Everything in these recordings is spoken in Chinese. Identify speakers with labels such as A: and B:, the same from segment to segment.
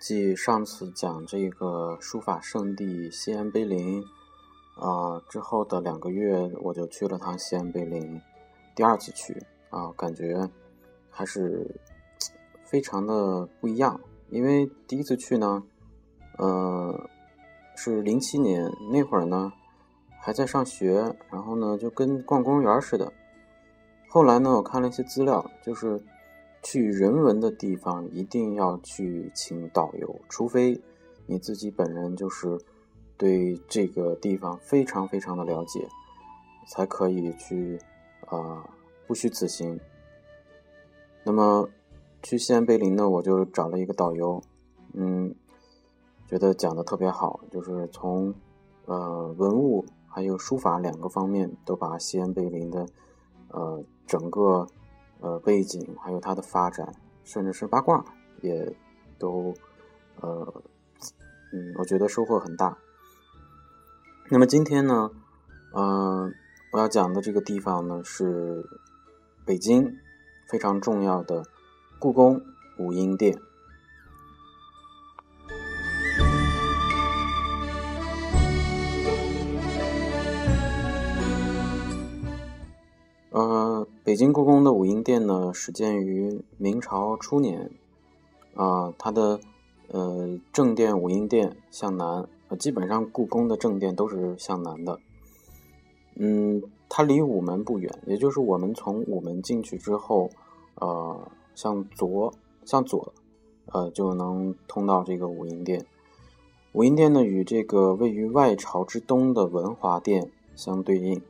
A: 继上次讲这个书法圣地西安碑林，啊之后的两个月，我就去了趟西安碑林，第二次去啊，感觉还是非常的不一样。因为第一次去呢，呃，是零七年那会儿呢，还在上学，然后呢就跟逛公园似的。后来呢，我看了一些资料，就是。去人文的地方一定要去请导游，除非你自己本人就是对这个地方非常非常的了解，才可以去啊不虚此行。那么去西安碑林呢，我就找了一个导游，嗯，觉得讲的特别好，就是从呃文物还有书法两个方面都把西安碑林的呃整个。呃，背景还有它的发展，甚至是八卦，也都呃，嗯，我觉得收获很大。那么今天呢，嗯，我要讲的这个地方呢是北京非常重要的故宫武英殿。北京故宫的武英殿呢，始建于明朝初年，啊，它的呃正殿武英殿向南，呃，基本上故宫的正殿都是向南的，嗯，它离午门不远，也就是我们从午门进去之后，呃，向左向左，呃，就能通到这个武英殿。武英殿呢，与这个位于外朝之东的文华殿相对应，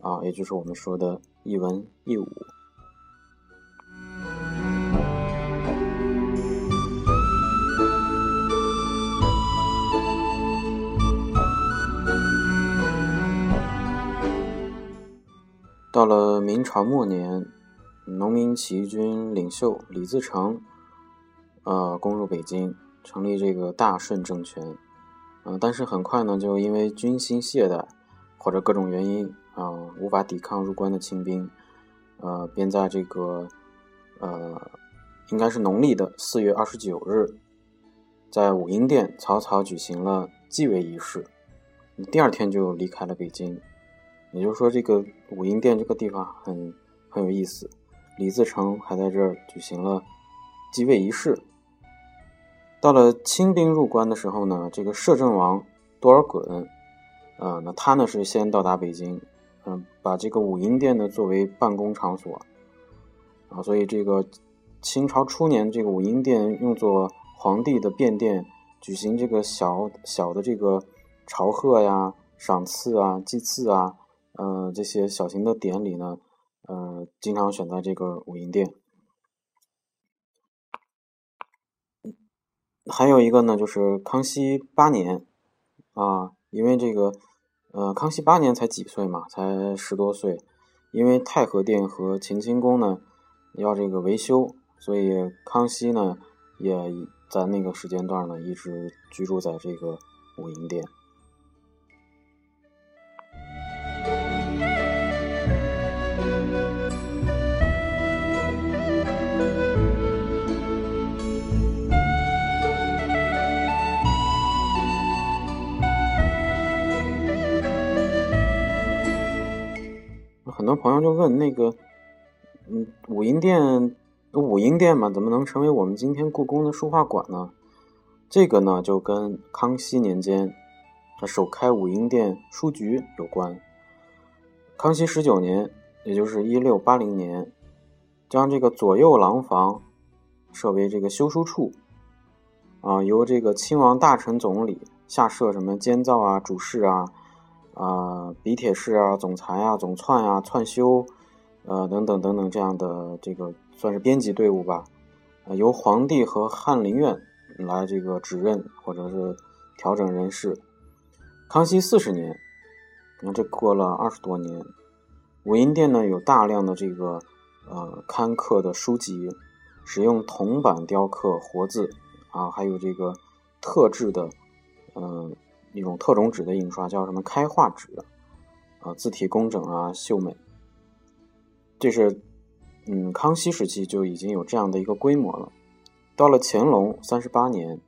A: 啊，也就是我们说的。一文一武。到了明朝末年，农民起义军领袖李自成，呃，攻入北京，成立这个大顺政权。嗯，但是很快呢，就因为军心懈怠，或者各种原因。啊，无法抵抗入关的清兵，呃，便在这个，呃，应该是农历的四月二十九日，在武英殿草草举行了继位仪式，第二天就离开了北京。也就是说，这个武英殿这个地方很很有意思，李自成还在这儿举行了继位仪式。到了清兵入关的时候呢，这个摄政王多尔衮，啊，那他呢是先到达北京。嗯，把这个武英殿呢作为办公场所啊，所以这个清朝初年，这个武英殿用作皇帝的便殿，举行这个小小的这个朝贺呀、赏赐啊、祭祀啊，呃，这些小型的典礼呢，呃，经常选在这个武英殿。还有一个呢，就是康熙八年啊，因为这个。呃，康熙八年才几岁嘛，才十多岁。因为太和殿和乾清宫呢要这个维修，所以康熙呢也在那个时间段呢一直居住在这个武英殿。很多朋友就问那个，嗯，武英殿，武英殿嘛，怎么能成为我们今天故宫的书画馆呢？这个呢，就跟康熙年间他首开武英殿书局有关。康熙十九年，也就是一六八零年，将这个左右廊房设为这个修书处，啊，由这个亲王大臣总理下设什么监造啊、主事啊。啊，笔帖式啊，总裁啊，总篡啊，篡修，呃，等等等等这样的这个算是编辑队伍吧，由皇帝和翰林院来这个指认或者是调整人事。康熙四十年，你看这过了二十多年，武英殿呢有大量的这个呃刊刻的书籍，使用铜板雕刻活字啊，还有这个特制的嗯。一种特种纸的印刷叫什么开画纸，啊，字体工整啊，秀美。这是，嗯，康熙时期就已经有这样的一个规模了。到了乾隆三十八年，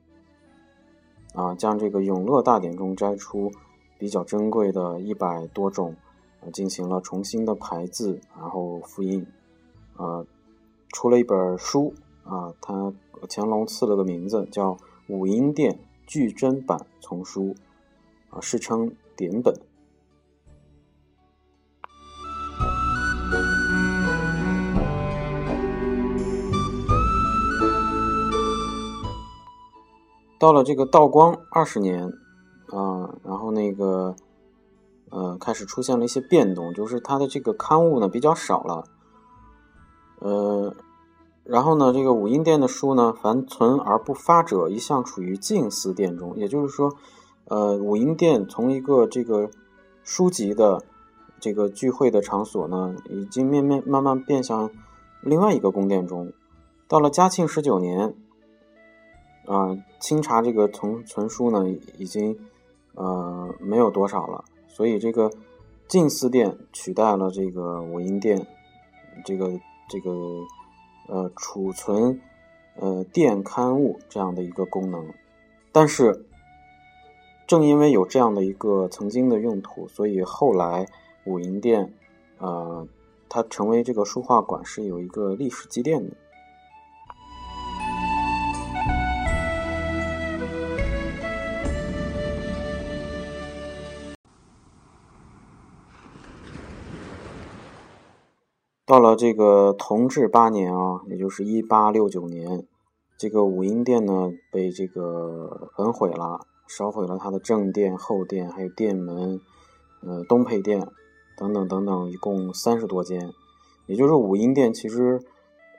A: 啊，将这个《永乐大典》中摘出比较珍贵的一百多种，啊，进行了重新的排字，然后复印，啊，出了一本书啊，他乾隆赐了个名字叫《武英殿巨珍版丛书》，啊，世称典本。到了这个道光二十年，啊，然后那个，呃，开始出现了一些变动，就是它的这个刊物呢比较少了，呃，然后呢，这个武英殿的书呢，凡存而不发者，一向处于静思殿中，也就是说，呃，武英殿从一个这个书籍的这个聚会的场所呢，已经慢慢慢慢变向另外一个宫殿中，到了嘉庆十九年。啊，清查这个存存书呢，已经呃没有多少了，所以这个静思殿取代了这个武英殿，这个这个呃储存呃殿刊物这样的一个功能。但是正因为有这样的一个曾经的用途，所以后来武英殿呃它成为这个书画馆是有一个历史积淀的。到了这个同治八年啊，也就是一八六九年，这个武英殿呢被这个焚毁了，烧毁了它的正殿、后殿，还有殿门，呃，东配殿等等等等，一共三十多间。也就是武英殿其实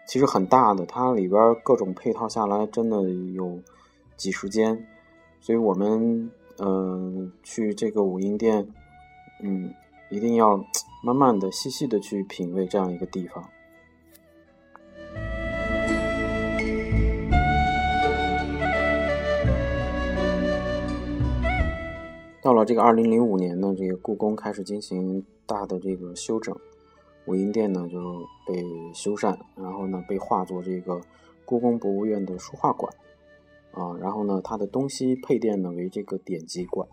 A: 其实很大的，它里边各种配套下来真的有几十间，所以我们呃去这个武英殿，嗯，一定要。慢慢的、细细的去品味这样一个地方。到了这个二零零五年呢，这个故宫开始进行大的这个修整，武英殿呢就被修缮，然后呢被划作这个故宫博物院的书画馆，啊，然后呢它的东西配殿呢为这个典籍馆。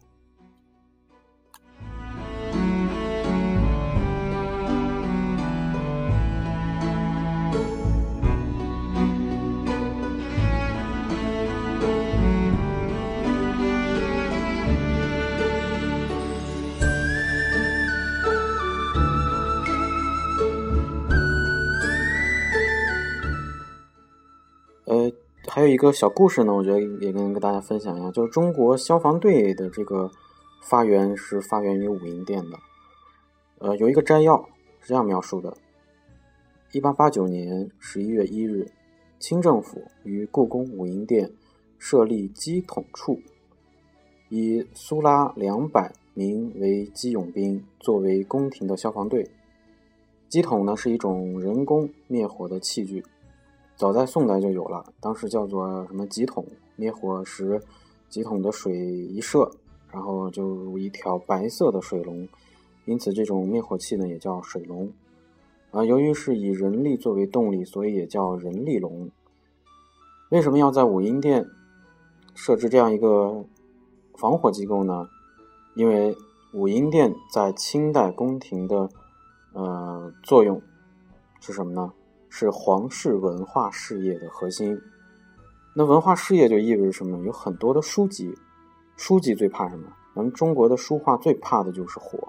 A: 还有一个小故事呢，我觉得也跟跟大家分享一下，就是中国消防队的这个发源是发源于武英殿的。呃，有一个摘要是这样描述的：一八八九年十一月一日，清政府于故宫武英殿设立机统处，以苏拉两百名为机勇兵，作为宫廷的消防队。机统呢是一种人工灭火的器具。早在宋代就有了，当时叫做什么几桶灭火时，几桶的水一射，然后就如一条白色的水龙，因此这种灭火器呢也叫水龙。啊，由于是以人力作为动力，所以也叫人力龙。为什么要在武英殿设置这样一个防火机构呢？因为武英殿在清代宫廷的呃作用是什么呢？是皇室文化事业的核心。那文化事业就意味着什么？有很多的书籍，书籍最怕什么？咱们中国的书画最怕的就是火，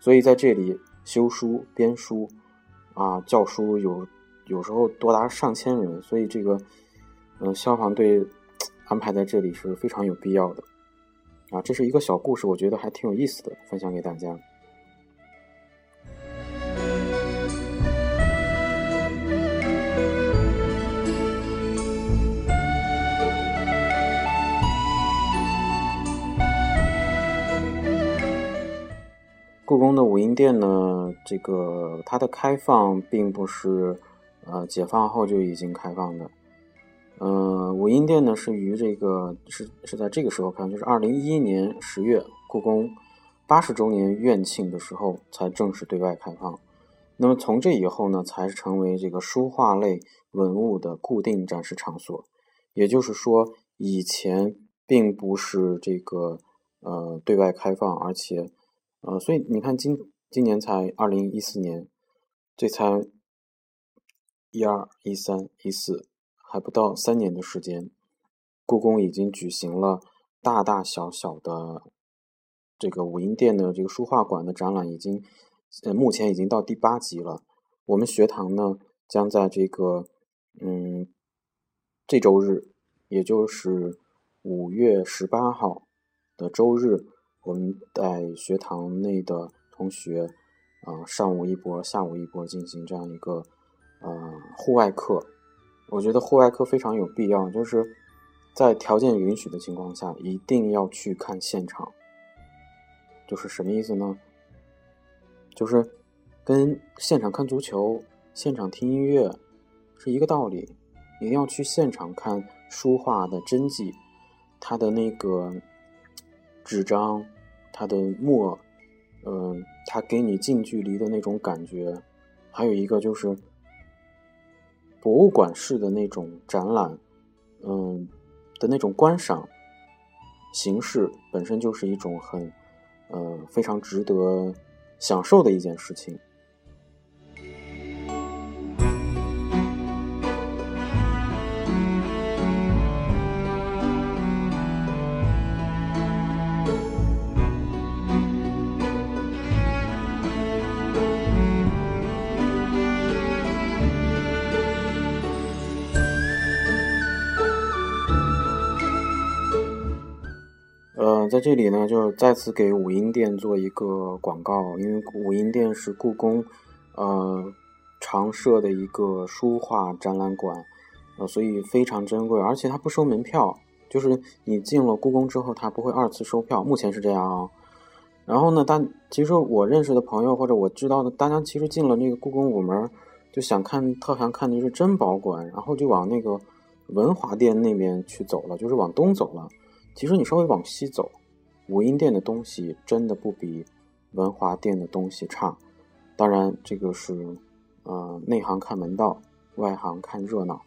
A: 所以在这里修书、编书，啊，教书有有时候多达上千人，所以这个，嗯，消防队 安排在这里是非常有必要的。啊，这是一个小故事，我觉得还挺有意思的，分享给大家。故宫的武英殿呢，这个它的开放并不是呃解放后就已经开放的，呃，武英殿呢是于这个是是在这个时候开，就是二零一一年十月，故宫八十周年院庆的时候才正式对外开放。那么从这以后呢，才成为这个书画类文物的固定展示场所。也就是说，以前并不是这个呃对外开放，而且呃，所以你看今今年才二零一四年，这才一二一三一四，还不到三年的时间，故宫已经举行了大大小小的这个武英殿的这个书画馆的展览，已经呃目前已经到第八集了。我们学堂呢将在这个嗯这周日，也就是五月十八号的周日，我们在学堂内的。同学，啊，上午一波，下午一波，进行这样一个呃户外课。我觉得户外课非常有必要，就是在条件允许的情况下，一定要去看现场。就是什么意思呢？就是跟现场看足球、现场听音乐是一个道理。一定要去现场看书画的真迹，它的那个纸张，它的墨。嗯，它给你近距离的那种感觉，还有一个就是博物馆式的那种展览，嗯的那种观赏形式，本身就是一种很呃非常值得享受的一件事情。在这里呢，就是再次给武英殿做一个广告，因为武英殿是故宫，呃，常设的一个书画展览馆，呃，所以非常珍贵，而且它不收门票，就是你进了故宫之后，它不会二次收票，目前是这样啊。然后呢，但其实我认识的朋友或者我知道的，大家其实进了那个故宫午门，就想看特想看的就是珍宝馆，然后就往那个文华殿那边去走了，就是往东走了。其实你稍微往西走。武英殿的东西真的不比文华殿的东西差，当然这个是呃内行看门道，外行看热闹。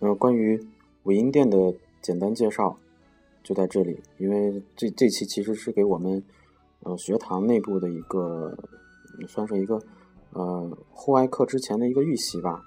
A: 呃，关于武英殿的简单介绍就在这里，因为这这期其实是给我们呃学堂内部的一个算是一个呃户外课之前的一个预习吧。